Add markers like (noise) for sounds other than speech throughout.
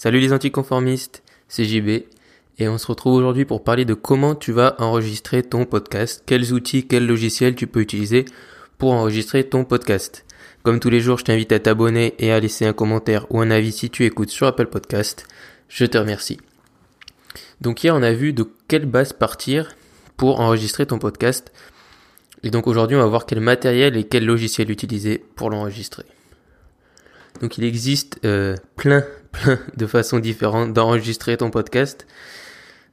Salut les anticonformistes, c'est JB et on se retrouve aujourd'hui pour parler de comment tu vas enregistrer ton podcast, quels outils, quels logiciels tu peux utiliser pour enregistrer ton podcast. Comme tous les jours, je t'invite à t'abonner et à laisser un commentaire ou un avis si tu écoutes sur Apple Podcast. Je te remercie. Donc hier, on a vu de quelle base partir pour enregistrer ton podcast. Et donc aujourd'hui, on va voir quel matériel et quel logiciel utiliser pour l'enregistrer. Donc il existe euh, plein, (laughs) plein de façons différentes d'enregistrer ton podcast.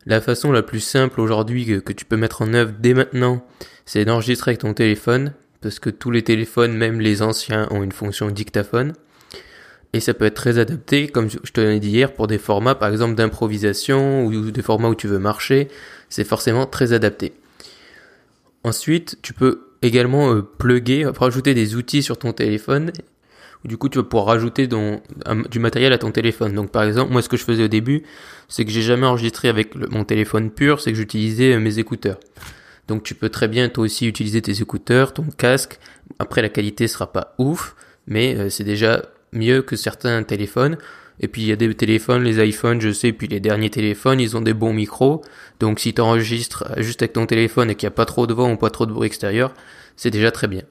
La façon la plus simple aujourd'hui que, tu peux mettre en œuvre dès maintenant, c'est d'enregistrer avec ton téléphone, parce que tous les téléphones, même les anciens, ont une fonction dictaphone. Et ça peut être très adapté, comme je te l'ai dit hier, pour des formats par exemple d'improvisation ou des formats où tu veux marcher. C'est forcément très adapté. Ensuite, tu peux également euh, plugger, rajouter des outils sur ton téléphone du coup tu vas pouvoir rajouter du matériel à ton téléphone. Donc par exemple, moi ce que je faisais au début, c'est que j'ai jamais enregistré avec mon téléphone pur, c'est que j'utilisais euh, mes écouteurs. Donc tu peux très bien toi aussi utiliser tes écouteurs, ton casque. Après la qualité sera pas ouf, mais euh, c'est déjà mieux que certains téléphones. Et puis il y a des téléphones, les iPhones, je sais, puis les derniers téléphones, ils ont des bons micros. Donc si tu enregistres juste avec ton téléphone et qu'il n'y a pas trop de vent ou pas trop de bruit extérieur, c'est déjà très bien.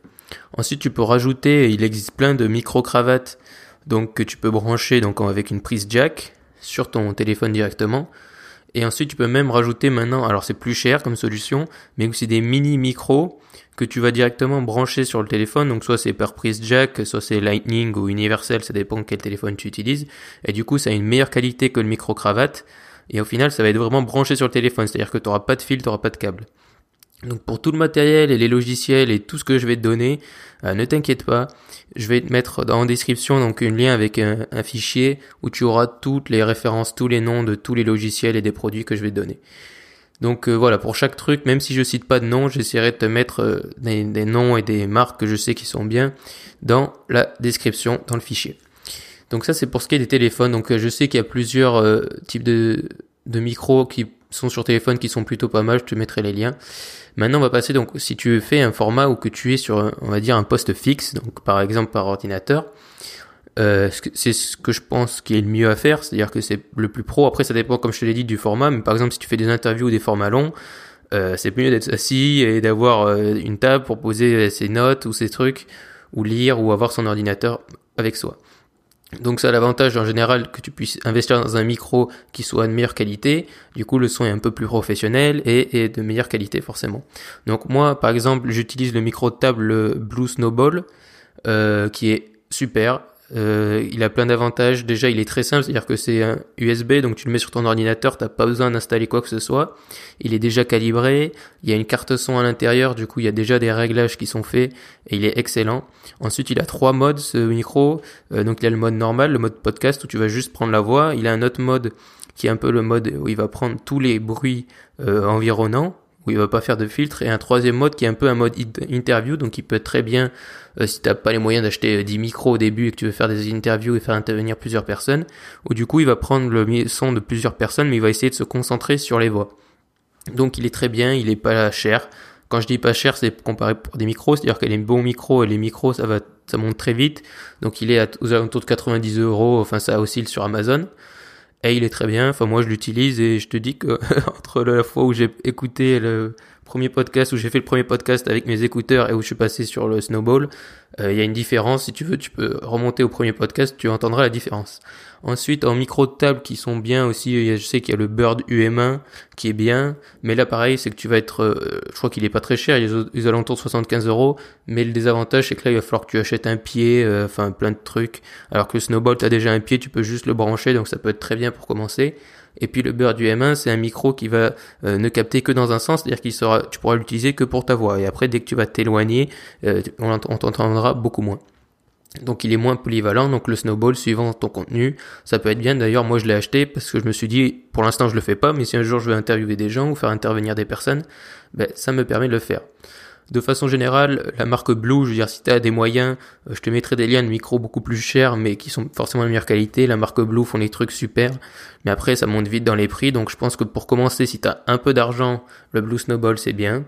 Ensuite, tu peux rajouter, il existe plein de micro-cravates donc que tu peux brancher donc avec une prise jack sur ton téléphone directement. Et ensuite, tu peux même rajouter maintenant, alors c'est plus cher comme solution, mais aussi des mini micros que tu vas directement brancher sur le téléphone. Donc soit c'est par prise jack, soit c'est Lightning ou universel, ça dépend quel téléphone tu utilises. Et du coup, ça a une meilleure qualité que le micro cravate. Et au final, ça va être vraiment branché sur le téléphone, c'est-à-dire que tu n'auras pas de fil, tu n'auras pas de câble. Donc pour tout le matériel et les logiciels et tout ce que je vais te donner, euh, ne t'inquiète pas, je vais te mettre en description donc un lien avec un, fichier où tu auras toutes les références, tous les noms de tous les logiciels et des produits que je vais te donner. Donc euh, voilà, pour chaque truc, même si je cite pas de nom, j'essaierai de te mettre euh, des, noms et des marques que je sais qui sont bien dans la description, dans le fichier. Donc ça c'est pour ce qui est des téléphones. Donc je sais qu'il y a plusieurs types de micros qui sont sur téléphone qui sont plutôt pas mal, je te mettrai les liens. Maintenant, on va passer donc si tu fais un format où que tu es sur, on va dire un poste fixe, donc par exemple par ordinateur, euh, c'est ce que je pense qui est le mieux à faire, c'est-à-dire que c'est le plus pro. Après, ça dépend, comme je te l'ai dit, du format. Mais par exemple, si tu fais des interviews ou des formats longs, euh, c'est mieux d'être assis et d'avoir euh, une table pour poser ses notes ou ses trucs, ou lire ou avoir son ordinateur avec soi. Donc ça a l'avantage en général que tu puisses investir dans un micro qui soit de meilleure qualité. Du coup, le son est un peu plus professionnel et, de meilleure qualité forcément. Donc moi, par exemple, j'utilise le micro de table Blue Snowball euh, qui est super. Euh, il a plein d'avantages. Déjà, il est très simple, c'est-à-dire que c'est un USB, donc tu le mets sur ton ordinateur, t'as pas besoin d'installer quoi que ce soit. Il est déjà calibré. Il y a une carte son à l'intérieur, du coup, il y a déjà des réglages qui sont faits et il est excellent. Ensuite, il a trois modes ce micro. Euh, donc, il a le mode normal, le mode podcast où tu vas juste prendre la voix. Il a un autre mode qui est un peu le mode où il va prendre tous les bruits euh, environnants où il va pas faire de filtre. Et un troisième mode qui est un peu un mode interview donc il peut très bien euh, si t'as pas les moyens d'acheter 10 euh, micros au début et que tu veux faire des interviews et faire intervenir plusieurs personnes ou du coup il va prendre le son de plusieurs personnes mais il va essayer de se concentrer sur les voix. Donc il est très bien il est pas cher. Quand je dis pas cher c'est comparé pour des micros c'est à dire que les bons micros et les micros ça va ça monte très vite. Donc il est à, aux alentours de 90 euros enfin ça oscille sur Amazon et il est très bien. Enfin, moi, je l'utilise et je te dis que (laughs) entre la fois où j'ai écouté le premier podcast, où j'ai fait le premier podcast avec mes écouteurs et où je suis passé sur le snowball, euh, il y a une différence. Si tu veux, tu peux remonter au premier podcast, tu entendras la différence. Ensuite, en micro de table qui sont bien aussi, je sais qu'il y a le Bird UM1 qui est bien, mais là pareil, c'est que tu vas être, euh, je crois qu'il est pas très cher, il est aux alentours de 75 euros, mais le désavantage c'est que là il va falloir que tu achètes un pied, euh, enfin plein de trucs, alors que le Snowball tu as déjà un pied, tu peux juste le brancher, donc ça peut être très bien pour commencer. Et puis le Bird UM1, c'est un micro qui va ne capter que dans un sens, c'est-à-dire qu'il sera, tu pourras l'utiliser que pour ta voix. Et après, dès que tu vas t'éloigner, on t'entendra beaucoup moins. Donc il est moins polyvalent, donc le snowball suivant ton contenu, ça peut être bien. D'ailleurs moi je l'ai acheté parce que je me suis dit, pour l'instant je le fais pas, mais si un jour je veux interviewer des gens ou faire intervenir des personnes, ben, ça me permet de le faire. De façon générale, la marque Blue, je veux dire, si tu des moyens, euh, je te mettrai des liens de micros beaucoup plus chers, mais qui sont forcément de meilleure qualité. La marque Blue font des trucs super, mais après ça monte vite dans les prix, donc je pense que pour commencer, si tu un peu d'argent, le Blue Snowball c'est bien.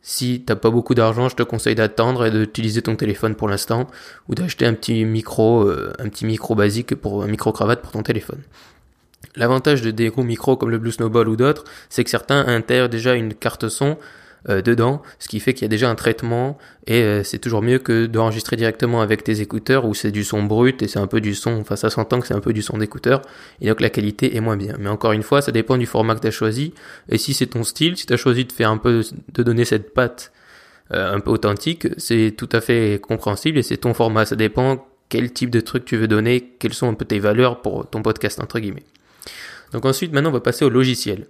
Si t'as pas beaucoup d'argent, je te conseille d'attendre et d'utiliser ton téléphone pour l'instant ou d'acheter un petit micro, euh, un petit micro basique pour un micro cravate pour ton téléphone. L'avantage de des gros micros comme le Blue Snowball ou d'autres, c'est que certains intègrent déjà une carte son euh, dedans, ce qui fait qu'il y a déjà un traitement et euh, c'est toujours mieux que d'enregistrer directement avec tes écouteurs où c'est du son brut et c'est un peu du son, enfin ça s'entend que c'est un peu du son d'écouteur et donc la qualité est moins bien. Mais encore une fois, ça dépend du format que tu as choisi et si c'est ton style, si tu as choisi de faire un peu, de donner cette patte euh, un peu authentique, c'est tout à fait compréhensible et c'est ton format, ça dépend quel type de truc tu veux donner, quelles sont un peu tes valeurs pour ton podcast entre guillemets. Donc ensuite, maintenant, on va passer au logiciel.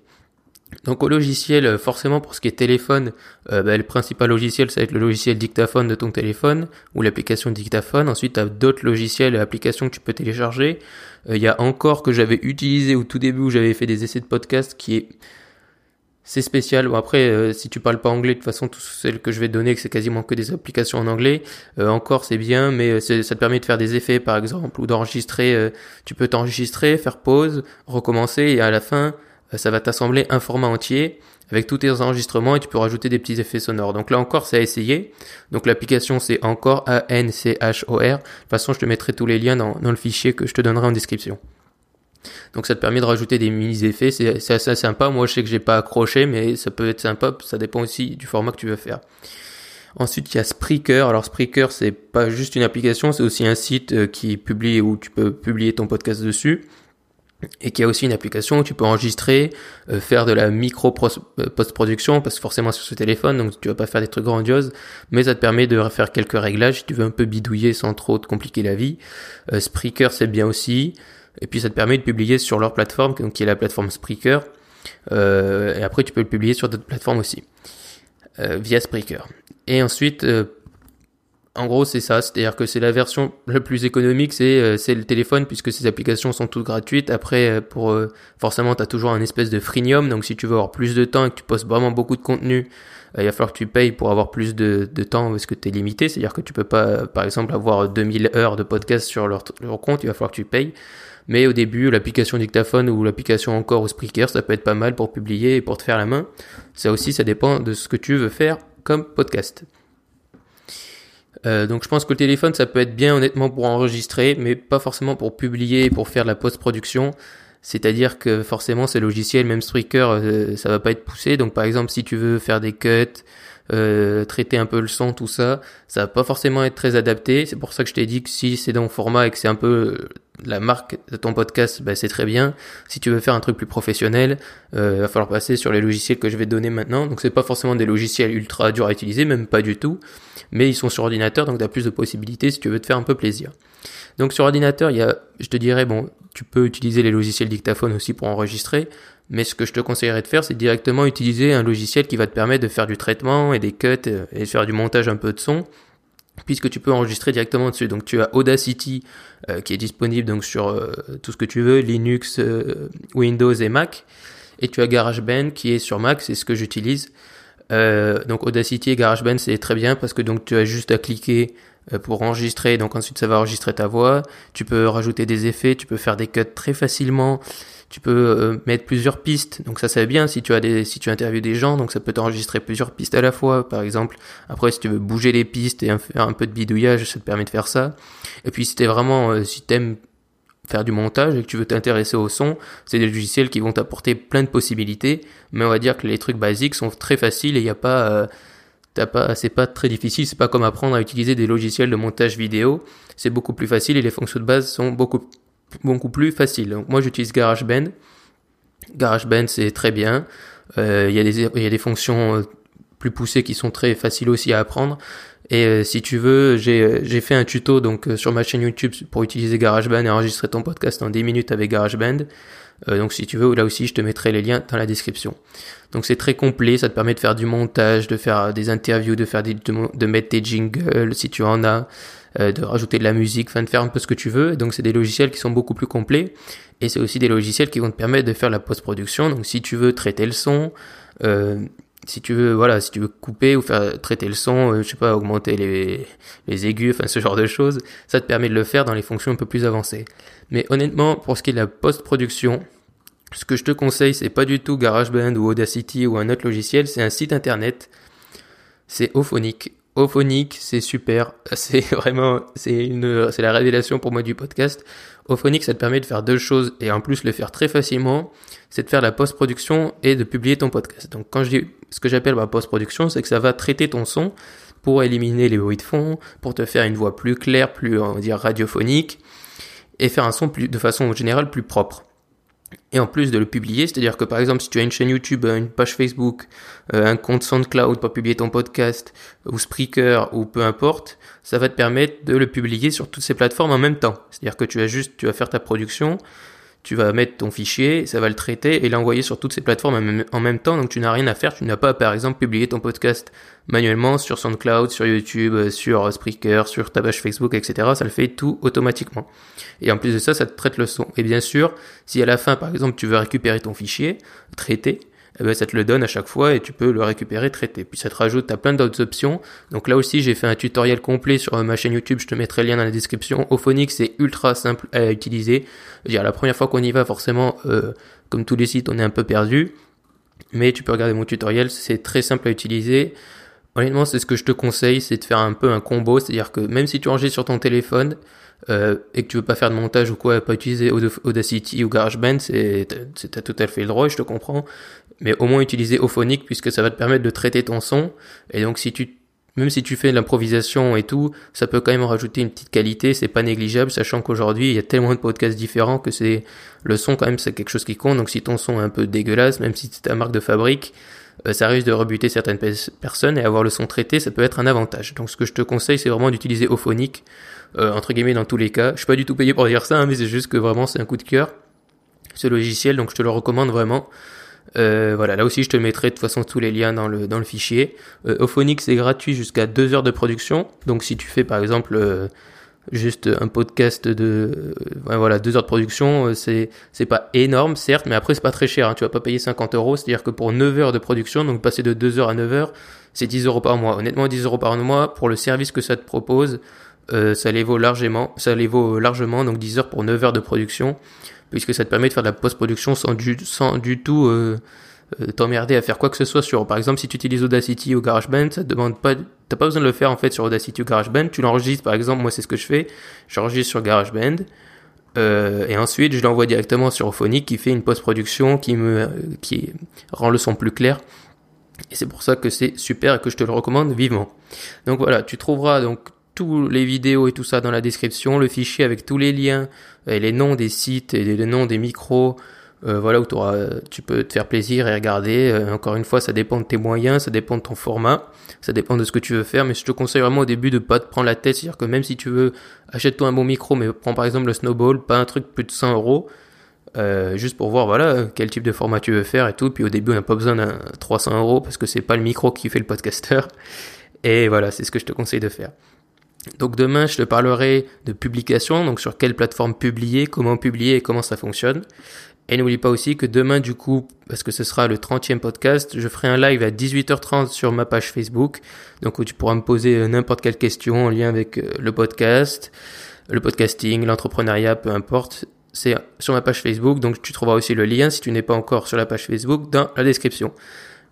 Donc au logiciel, euh, forcément pour ce qui est téléphone, euh, bah, le principal logiciel ça va être le logiciel dictaphone de ton téléphone ou l'application dictaphone. Ensuite tu as d'autres logiciels et applications que tu peux télécharger. Euh, il y a encore que j'avais utilisé au tout début où j'avais fait des essais de podcast qui est c'est spécial. Bon après si tu parles pas anglais de toute façon tout celles que je vais te donner c'est quasiment que des applications en anglais. encore c'est bien mais ça te permet de faire des effets par exemple ou d'enregistrer. tu peux t'enregistrer, faire pause, recommencer et à la fin ça va t'assembler un format entier avec tous tes enregistrements et tu peux rajouter des petits effets sonores. Donc là encore, c'est à essayer. Donc l'application, c'est encore A-N-C-H-O-R. De toute façon, je te mettrai tous les liens dans, le fichier que je te donnerai en description. Donc ça te permet de rajouter des mini-effets, c'est assez sympa. Moi, je sais que j'ai pas accroché, mais ça peut être sympa. Ça dépend aussi du format que tu veux faire. Ensuite, il y a Spreaker. Alors Spreaker, c'est pas juste une application, c'est aussi un site euh, qui publie où tu peux publier ton podcast dessus et qui a aussi une application où tu peux enregistrer, euh, faire de la micro euh, post-production parce que forcément sur ce téléphone donc tu vas pas faire des trucs grandioses mais ça te permet de faire quelques réglages si tu veux un peu bidouiller sans trop te compliquer la vie. Euh, Spreaker c'est bien aussi et puis ça te permet de publier sur leur plateforme donc qui est la plateforme Spreaker et après tu peux le publier sur d'autres plateformes aussi via Spreaker. Et ensuite en gros, c'est ça, c'est-à-dire que c'est la version la plus économique, c'est euh, le téléphone puisque ces applications sont toutes gratuites. Après, euh, pour euh, forcément, tu as toujours un espèce de freemium, donc si tu veux avoir plus de temps et que tu postes vraiment beaucoup de contenu, il va falloir que tu payes pour avoir plus de, de temps parce que tu es limité, c'est-à-dire que tu peux pas, par exemple, avoir 2000 heures de podcast sur leur, leur compte, il va falloir que tu payes. Mais au début, l'application dictaphone ou l'application encore au Spreaker, ça peut être pas mal pour publier et pour te faire la main. Ça aussi, ça dépend de ce que tu veux faire comme podcast. Euh, donc je pense que le téléphone ça peut être bien honnêtement pour enregistrer, mais pas forcément pour publier, pour faire la post-production. C'est-à-dire que forcément ces logiciels, même Spreaker, euh, ça va pas être poussé. Donc par exemple si tu veux faire des cuts, euh, traiter un peu le son, tout ça, ça va pas forcément être très adapté. C'est pour ça que je t'ai dit que si c'est dans le format et que c'est un peu la marque de ton podcast, bah, c'est très bien. Si tu veux faire un truc plus professionnel, euh, va falloir passer sur les logiciels que je vais te donner maintenant. Donc c'est pas forcément des logiciels ultra durs à utiliser, même pas du tout, mais ils sont sur ordinateur, donc tu as plus de possibilités si tu veux te faire un peu plaisir. Donc sur ordinateur, il y a, je te dirais, bon, tu peux utiliser les logiciels dictaphone aussi pour enregistrer, mais ce que je te conseillerais de faire, c'est directement utiliser un logiciel qui va te permettre de faire du traitement et des cuts euh, et faire du montage un peu de son, puisque tu peux enregistrer directement dessus. Donc tu as Audacity euh, qui est disponible donc sur euh, tout ce que tu veux, Linux, Windows et Mac, et tu as GarageBand qui est sur Mac, c'est ce que j'utilise. donc Audacity et GarageBand c'est très bien parce que donc tu as juste à cliquer pour enregistrer, donc ensuite ça va enregistrer ta voix. Tu peux rajouter des effets, tu peux faire des cuts très facilement. Tu peux euh, mettre plusieurs pistes, donc ça c'est bien si tu as des, si tu interviews des gens, donc ça peut t'enregistrer plusieurs pistes à la fois, par exemple. Après, si tu veux bouger les pistes et faire un peu de bidouillage, ça te permet de faire ça. Et puis si vraiment, euh, si t'aimes faire du montage et que tu veux t'intéresser au son, c'est des logiciels qui vont t'apporter plein de possibilités, mais on va dire que les trucs basiques sont très faciles et il n'y a pas, euh, t'as pas, c'est pas très difficile, c'est pas comme apprendre à utiliser des logiciels de montage vidéo, c'est beaucoup plus facile et les fonctions de base sont beaucoup beaucoup plus facile. Donc moi j'utilise GarageBand. GarageBand c'est très bien. Euh, il y, a des, y a des fonctions euh, plus poussées qui sont très faciles aussi à apprendre. Et euh, si tu veux, j'ai fait un tuto donc sur ma chaîne YouTube pour utiliser GarageBand et enregistrer ton podcast en 10 minutes avec GarageBand. Donc si tu veux, là aussi je te mettrai les liens dans la description. Donc c'est très complet, ça te permet de faire du montage, de faire des interviews, de faire des, de mettre tes jingles si tu en as. Euh, de rajouter de la musique, enfin de faire un peu ce que tu veux. Donc c'est des logiciels qui sont beaucoup plus complets et c'est aussi des logiciels qui vont te permettre de faire la post-production. Donc si tu veux traiter le son, euh, si tu veux voilà, si tu veux couper ou faire traiter le son, euh, je sais pas, augmenter les les aigus, enfin ce genre de choses, ça te permet de le faire dans les fonctions un peu plus avancées. Mais honnêtement, pour ce qui est de la post-production, ce que je te conseille, c'est pas du tout GarageBand ou Audacity ou un autre logiciel, c'est un site internet c'est Ophonic. Ophonic, c'est super. (laughs) C'est vraiment, c'est une, c'est la révélation pour moi du podcast. Ophonic, ça te permet de faire deux choses et en plus le faire très facilement. C'est de faire la post-production et de publier ton podcast. Donc quand je dis ce que j'appelle ma post-production, c'est que ça va traiter ton son pour éliminer les bruits de fond, pour te faire une voix plus claire, plus, on va dire, radiophonique et faire un son plus, de façon générale plus propre et en plus de le publier, c'est-à-dire que par exemple si tu as une chaîne YouTube, une page Facebook, euh, un compte SoundCloud pour publier ton podcast, ou Spreaker, ou peu importe, ça va te permettre de le publier sur toutes ces plateformes en même temps. C'est-à-dire que tu as juste, tu vas faire ta production, tu vas mettre ton fichier, ça va le traiter et l'envoyer sur toutes ces plateformes en même temps. Donc tu n'as rien à faire. Tu n'as pas, par exemple, publié ton podcast manuellement sur SoundCloud, sur YouTube, sur Spreaker, sur ta page Facebook, etc. Ça le fait tout automatiquement. Et en plus de ça, ça te traite le son. Et bien sûr, si à la fin, par exemple, tu veux récupérer ton fichier, traiter, eh ben, ça te le donne à chaque fois et tu peux le récupérer, traiter. Puis ça te rajoute à plein d'autres options. Donc là aussi, j'ai fait un tutoriel complet sur ma chaîne YouTube, je te mettrai le lien dans la description. Ophonic, c'est ultra simple à utiliser. dire, la première fois qu'on y va, forcément, euh, comme tous les sites, on est un peu perdu. Mais tu peux regarder mon tutoriel, c'est très simple à utiliser. Honnêtement, c'est ce que je te conseille, c'est de faire un peu un combo, c'est-à-dire que même si tu enregistres sur ton téléphone, euh, et que tu veux pas faire de montage ou quoi, pas utiliser Audacity ou GarageBand, c'est t'as tout à fait le droit, je te comprends. Mais au moins utiliser Ophonic puisque ça va te permettre de traiter ton son. Et donc si tu même si tu fais de l'improvisation et tout, ça peut quand même rajouter une petite qualité, c'est pas négligeable, sachant qu'aujourd'hui il y a tellement de podcasts différents que c'est le son quand même c'est quelque chose qui compte. Donc si ton son est un peu dégueulasse, même si c'est ta marque de fabrique, ça risque de rebuter certaines personnes et avoir le son traité, ça peut être un avantage. Donc ce que je te conseille, c'est vraiment d'utiliser Ophonic euh, entre guillemets dans tous les cas. Je suis pas du tout payé pour dire ça, hein, mais c'est juste que vraiment c'est un coup de cœur ce logiciel, donc je te le recommande vraiment. Euh, voilà, là aussi je te mettrai de toute façon tous les liens dans le dans le fichier. Euh, Ophonic c'est gratuit jusqu'à deux heures de production, donc si tu fais par exemple euh, juste un podcast de voilà deux heures de production, c'est c'est pas énorme certes, mais après c'est pas très cher. Hein, tu vas pas payer 50 euros, c'est-à-dire que pour 9 heures de production, donc passer de 2 heures à 9 heures, c'est 10 euros par mois. Honnêtement 10 euros par mois pour le service que ça te propose. Euh, ça les vaut largement, ça les vaut largement, donc 10 heures pour 9 heures de production, puisque ça te permet de faire de la post-production sans du, sans du tout euh, euh, t'emmerder à faire quoi que ce soit sur, par exemple, si tu utilises Audacity ou GarageBand, ça te demande pas, t'as pas besoin de le faire en fait sur Audacity ou GarageBand, tu l'enregistres par exemple, moi c'est ce que je fais, j'enregistre sur GarageBand, euh, et ensuite je l'envoie directement sur Ophonic qui fait une post-production qui me, qui rend le son plus clair. Et c'est pour ça que c'est super et que je te le recommande vivement. Donc voilà, tu trouveras donc tous les vidéos et tout ça dans la description, le fichier avec tous les liens et les noms des sites et les noms des micros, euh, voilà où tu peux te faire plaisir et regarder. Euh, encore une fois, ça dépend de tes moyens, ça dépend de ton format, ça dépend de ce que tu veux faire. Mais je te conseille vraiment au début de pas te prendre la tête, c'est-à-dire que même si tu veux, achète-toi un bon micro, mais prends par exemple le Snowball, pas un truc plus de 100 euros. Euh, juste pour voir voilà quel type de format tu veux faire et tout puis au début on n'a pas besoin d'un 300 euros parce que c'est pas le micro qui fait le podcaster (laughs) et voilà c'est ce que je te conseille de faire donc demain, je te parlerai de publication, donc sur quelle plateforme publier, comment publier et comment ça fonctionne. Et n'oublie pas aussi que demain, du coup, parce que ce sera le 30e podcast, je ferai un live à 18h30 sur ma page Facebook, donc tu pourras me poser euh, n'importe quelle question en lien avec euh, le podcast, le podcasting, l'entrepreneuriat, peu importe. C'est sur ma page Facebook, donc tu trouveras aussi le lien si tu n'es pas encore sur la page Facebook dans la description.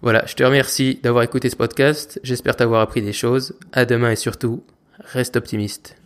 Voilà, je te remercie d'avoir écouté ce podcast, j'espère t'avoir appris des choses. À demain et surtout, Reste optimiste.